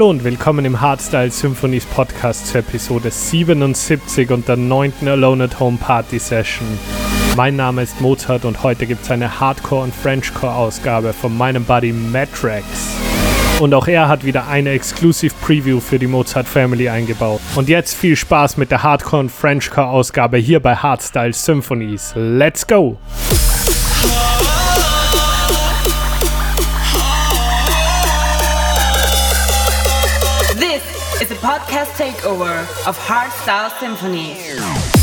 Hallo und willkommen im Hardstyle Symphonies Podcast zur Episode 77 und der 9. Alone at Home Party Session. Mein Name ist Mozart und heute gibt es eine Hardcore- und Frenchcore-Ausgabe von meinem Buddy Matrax. Und auch er hat wieder eine Exclusive Preview für die Mozart Family eingebaut. Und jetzt viel Spaß mit der Hardcore- und Frenchcore-Ausgabe hier bei Hardstyle Symphonies. Let's go! Podcast takeover of Hardstyle Symphony.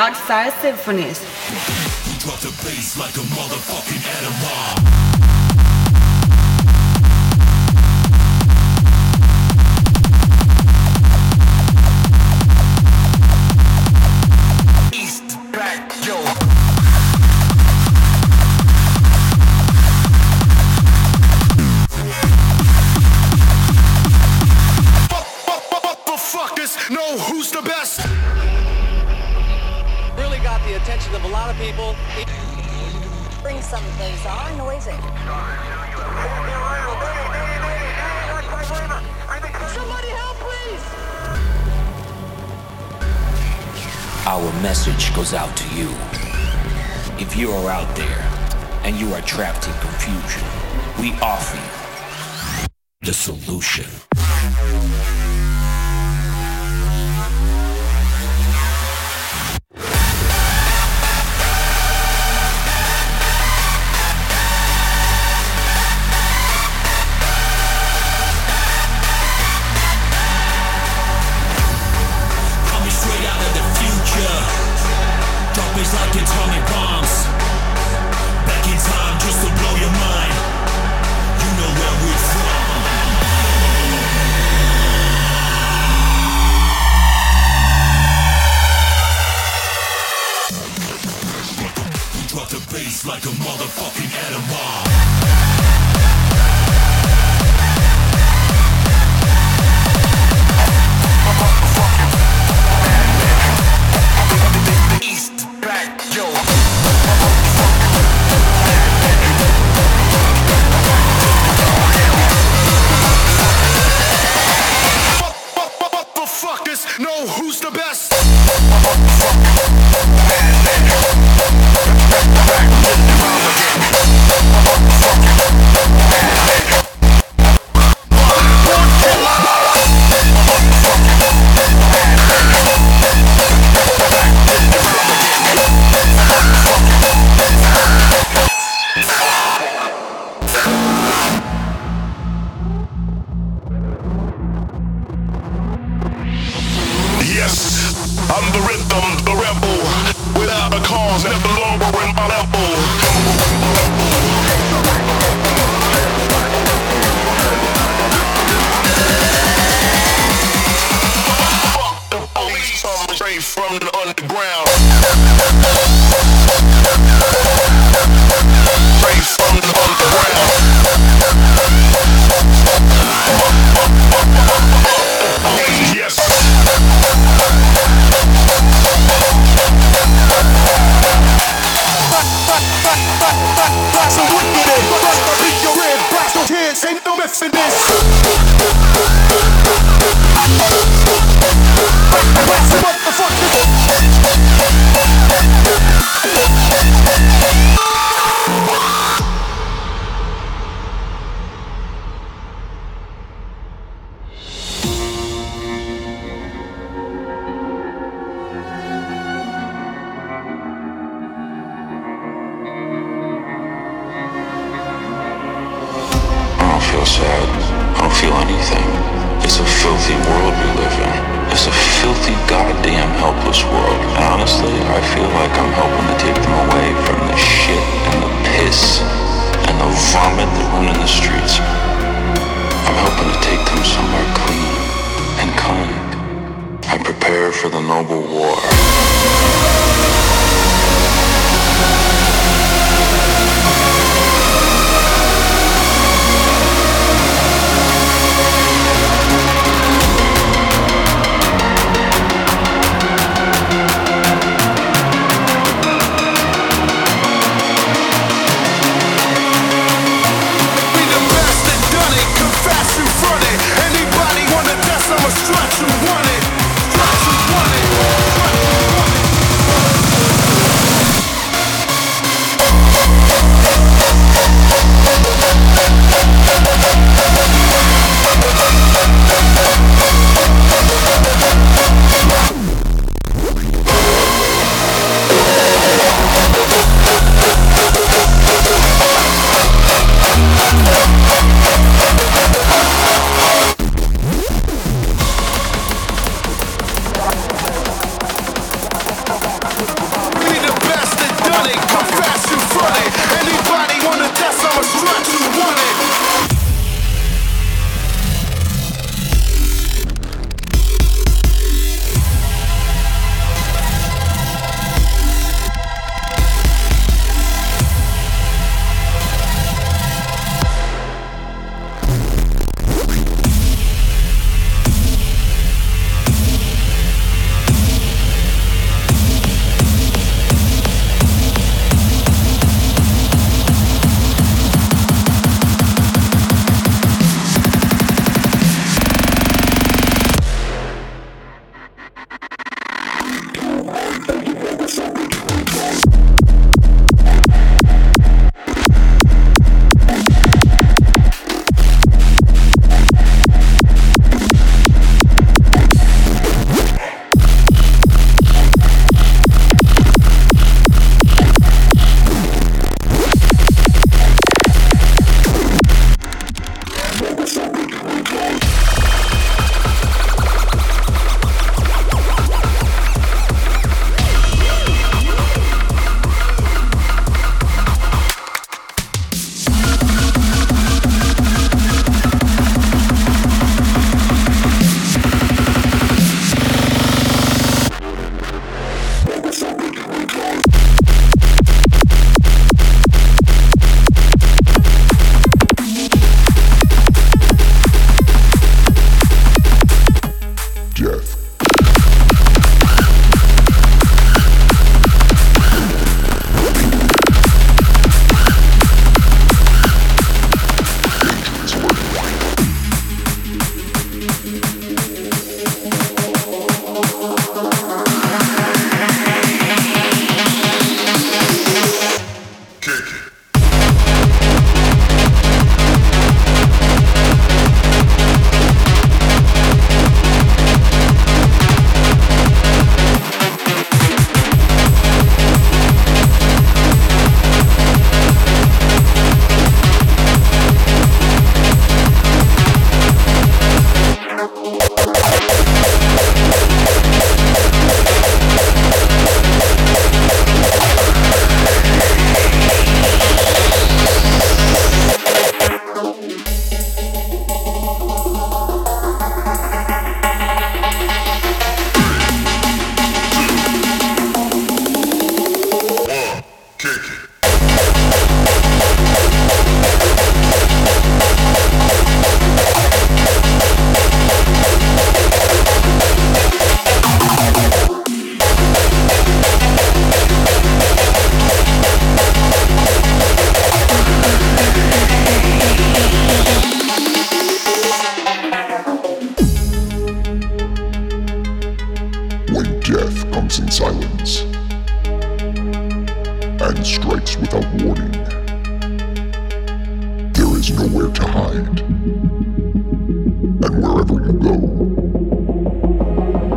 This is Hardstyle Symphonies. We drop the bass like a motherfucking animal. message goes out to you. If you are out there and you are trapped in confusion, we offer you the solution.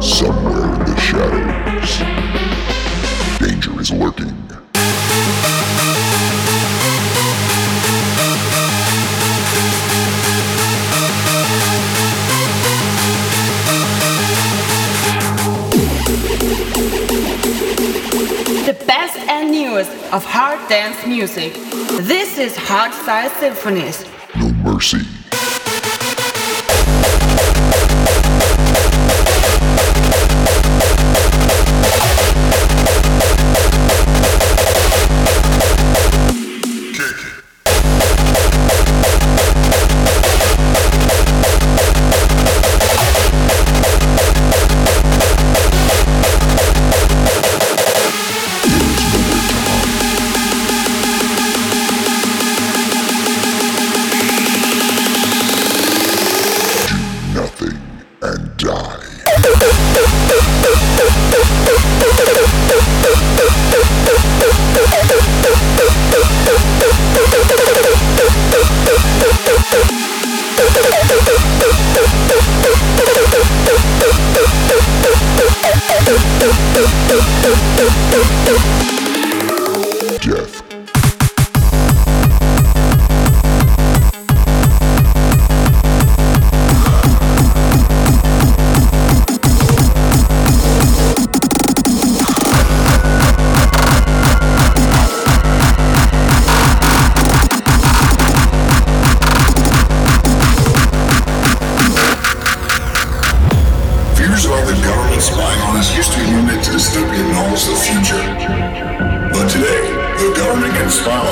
Somewhere in the shadows, danger is lurking. The best and newest of hard dance music. This is Hardstyle Symphonies. No mercy.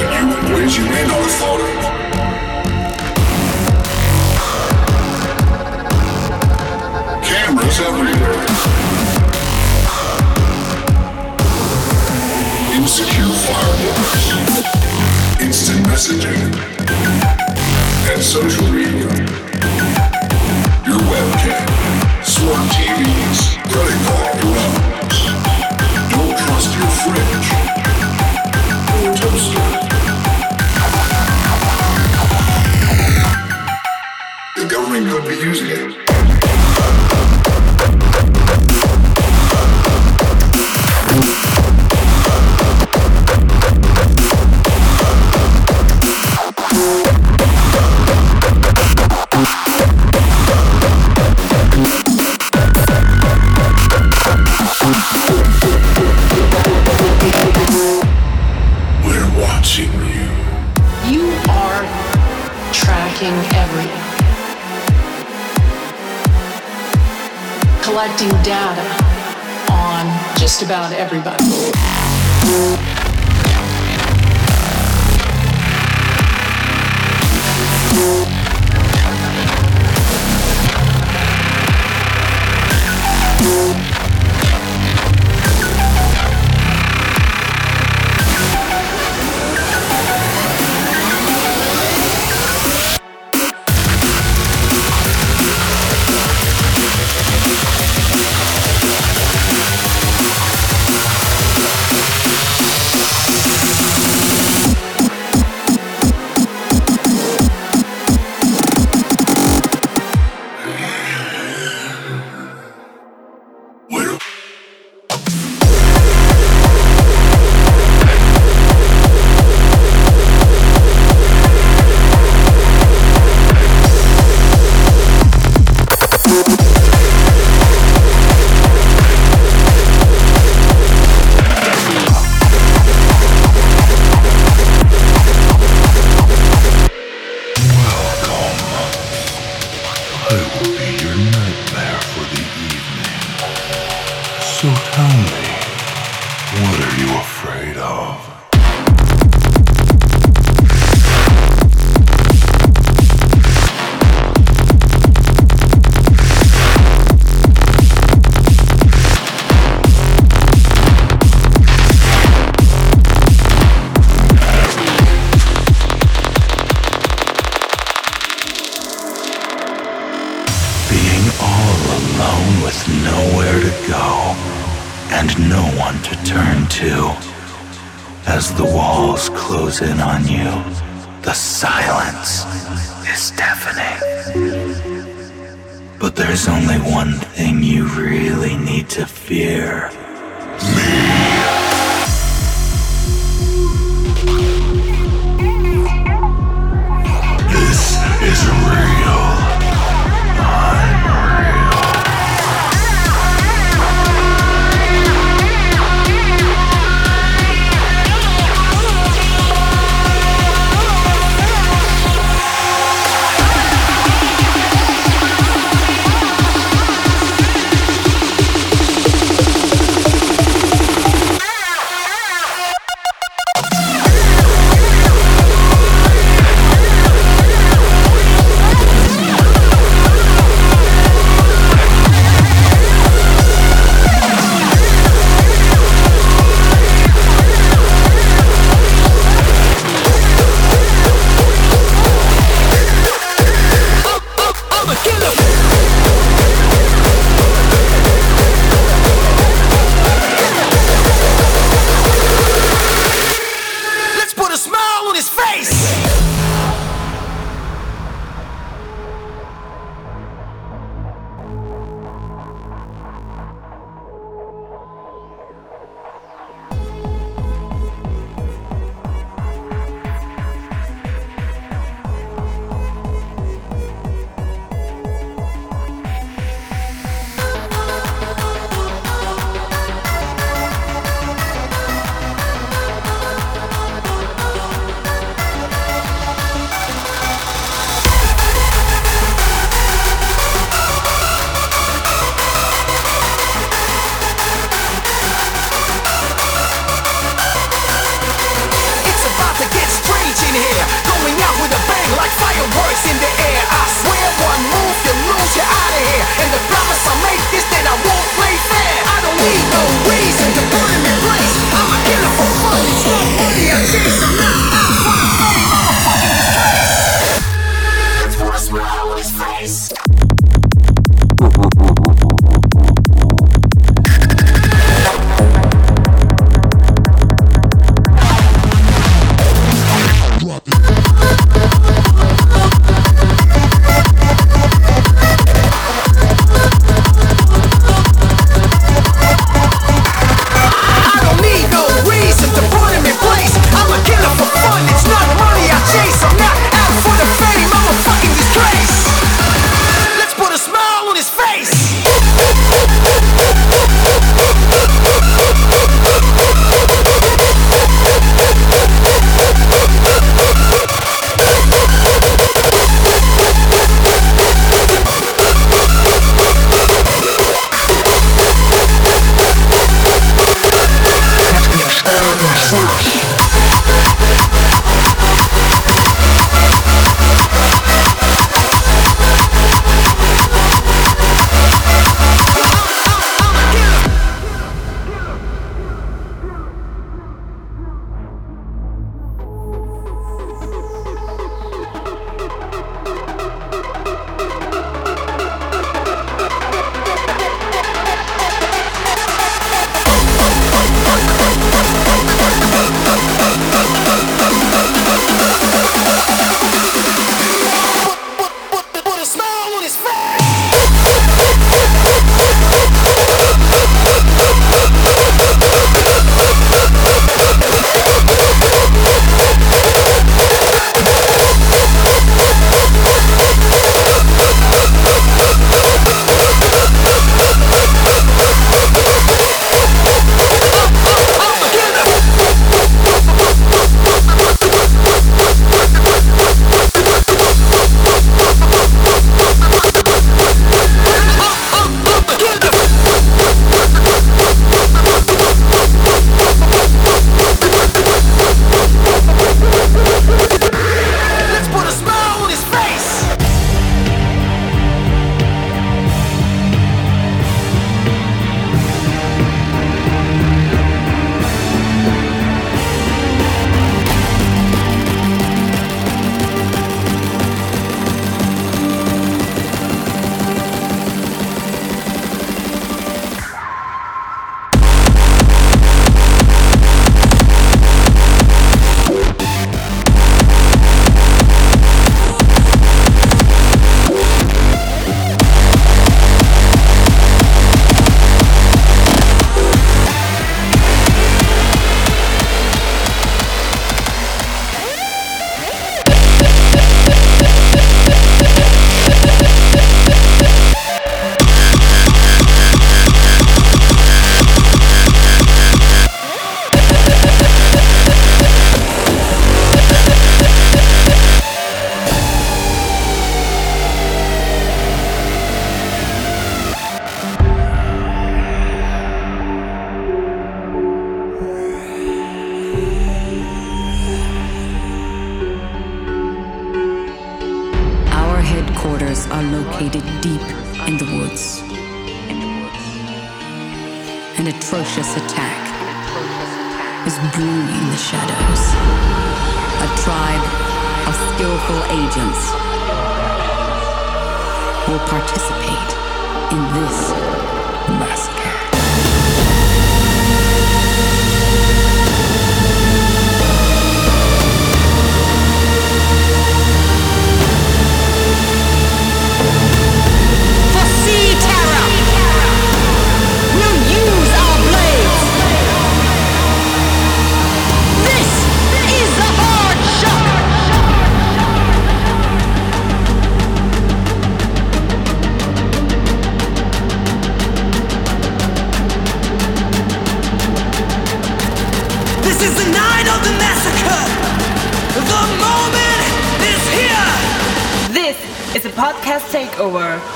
You. Cameras everywhere. Insecure firewalls. Instant messaging. And social media. Your webcam, smart TVs, credit card. Don't trust your Government could be using it. Collecting data on just about everybody.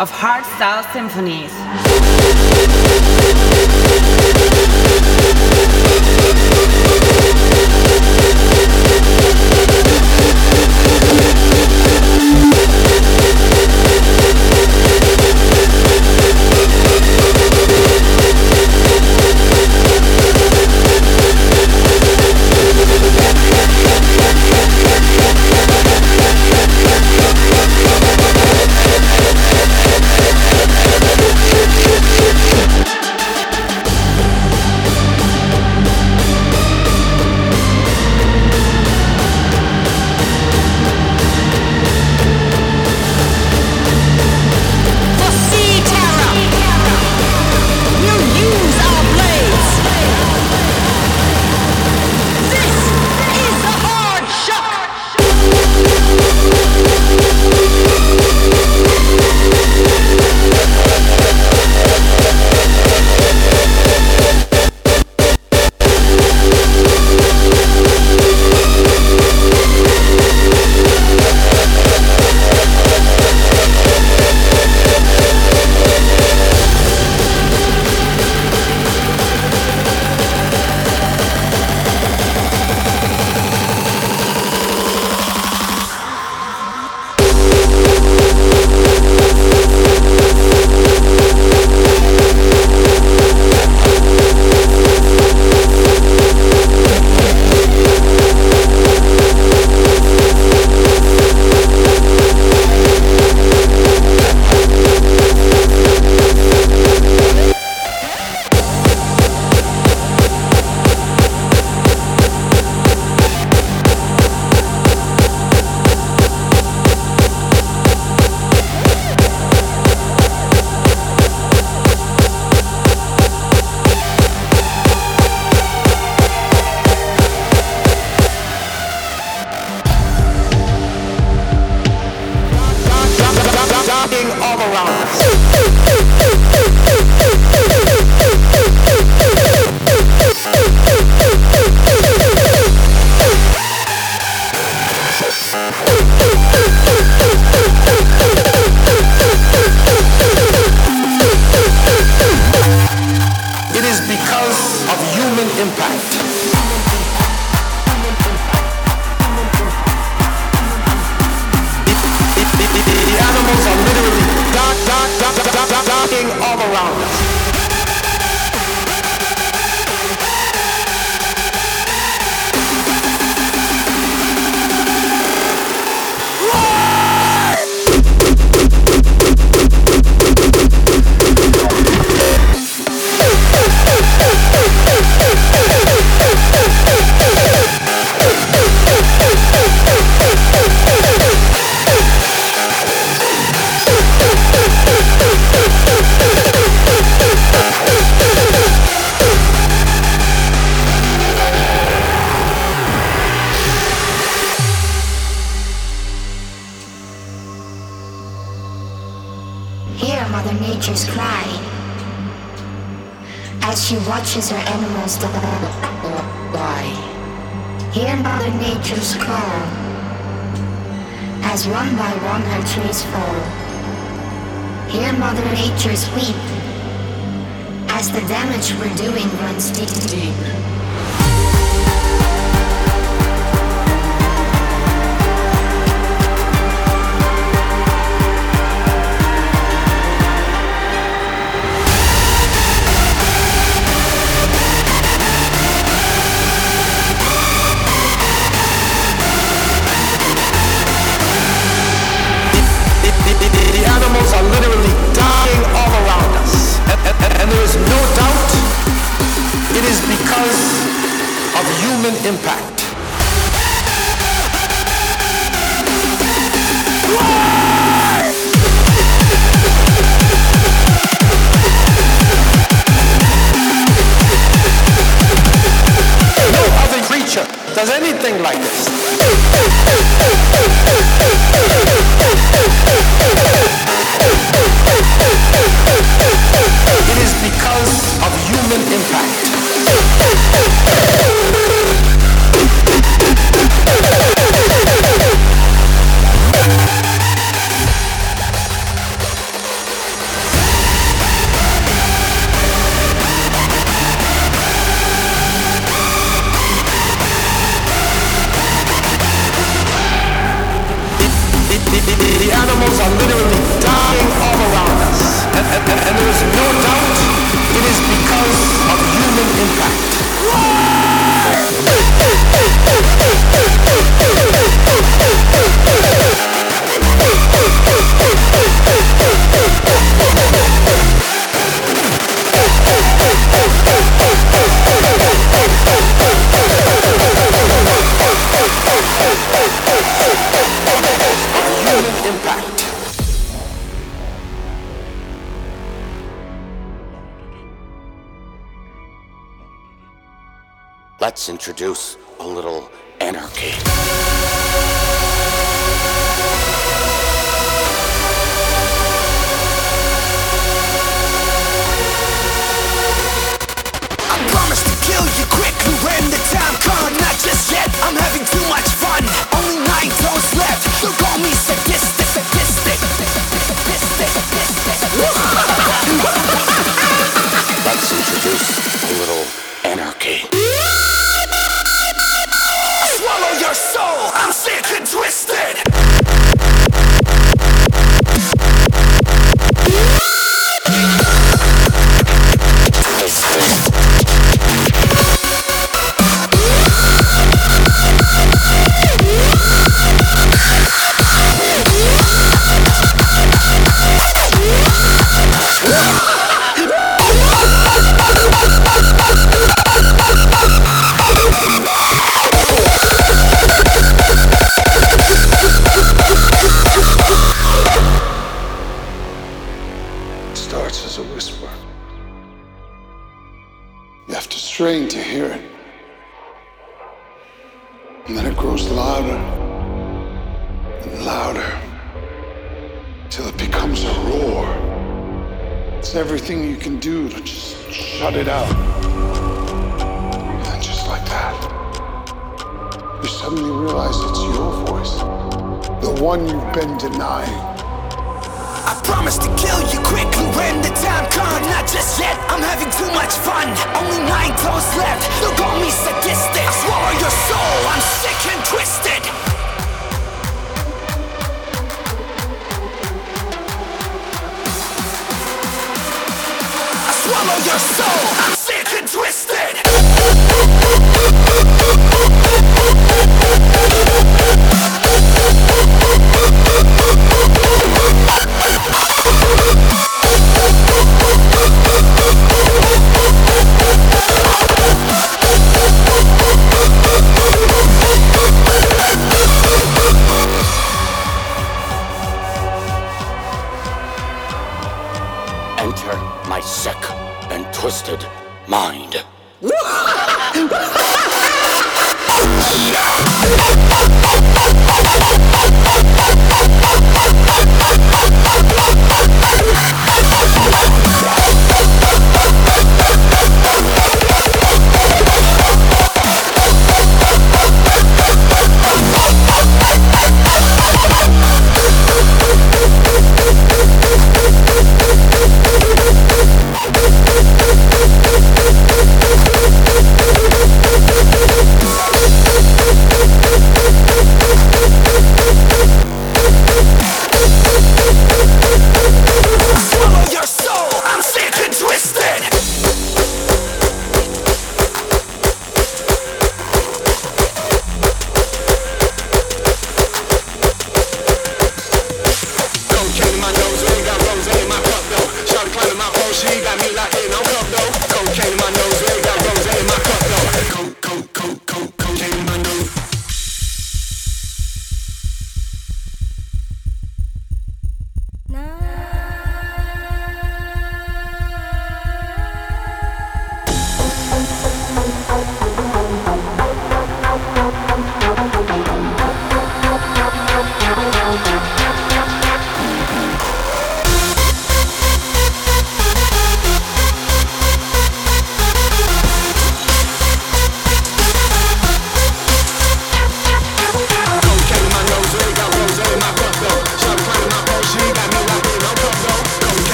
of hardstyle symphonies. creatures are animals that lie. Hear Mother Nature's call. As one by one her trees fall. Hear Mother Nature's weep. As the damage we're doing runs deep. deep. Impact. No other creature does anything like this. It is because of human impact. There is no doubt it is because of human impact. Let's starts as a whisper. You have to strain to hear it. And then it grows louder and louder till it becomes a roar. It's everything you can do to just shut it out. And then just like that, you suddenly realize it's your voice, the one you've been denying. Promise to kill you quickly when the time comes. Not just yet, I'm having too much fun. Only nine toes left. They'll call me sadistic. I swallow your soul. I'm sick and twisted. I swallow your soul. I'm sick and twisted. Enter my sick and twisted mind. Swallow your soul. I'm sick and twisted.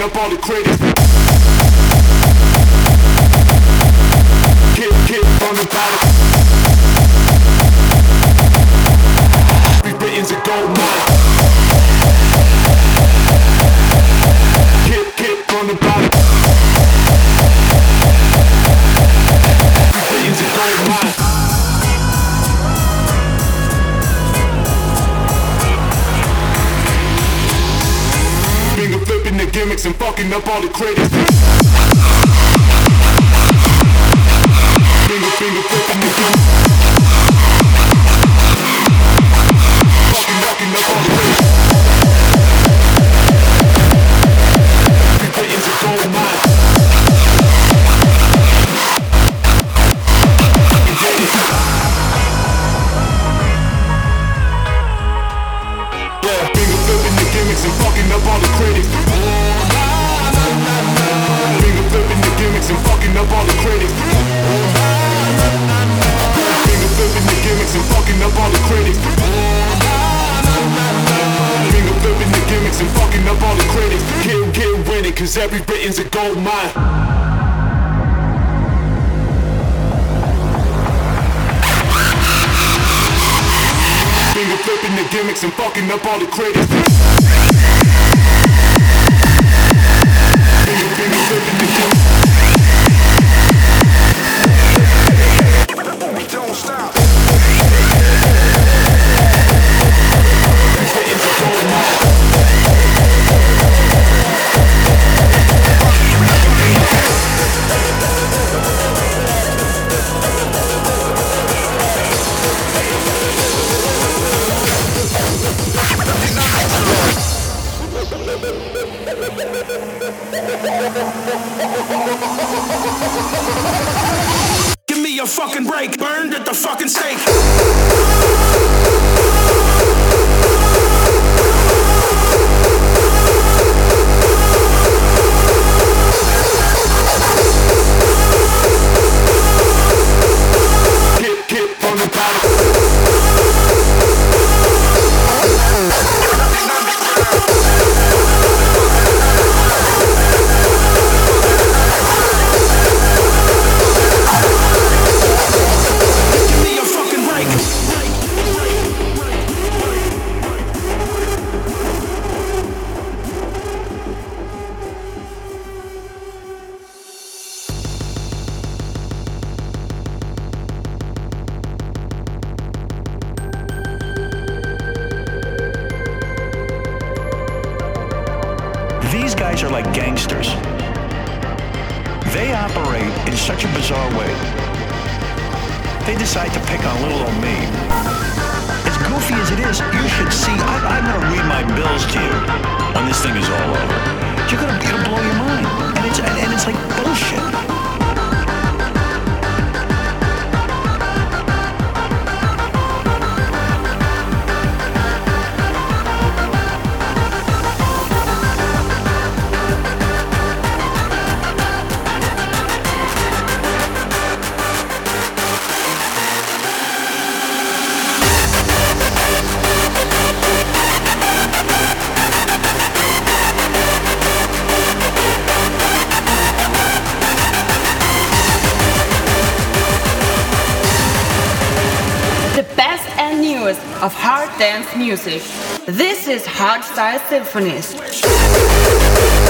Up all the critics. Kick, kick from the bottom. Rewritten's a gold mine. Kick, kick from the bottom. critics and fucking up all the critics. Finger, finger, flipping and fucking up all the credits. fucking dance music. This is Hardstyle Symphonies.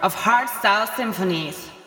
Of Hardstyle Symphonies.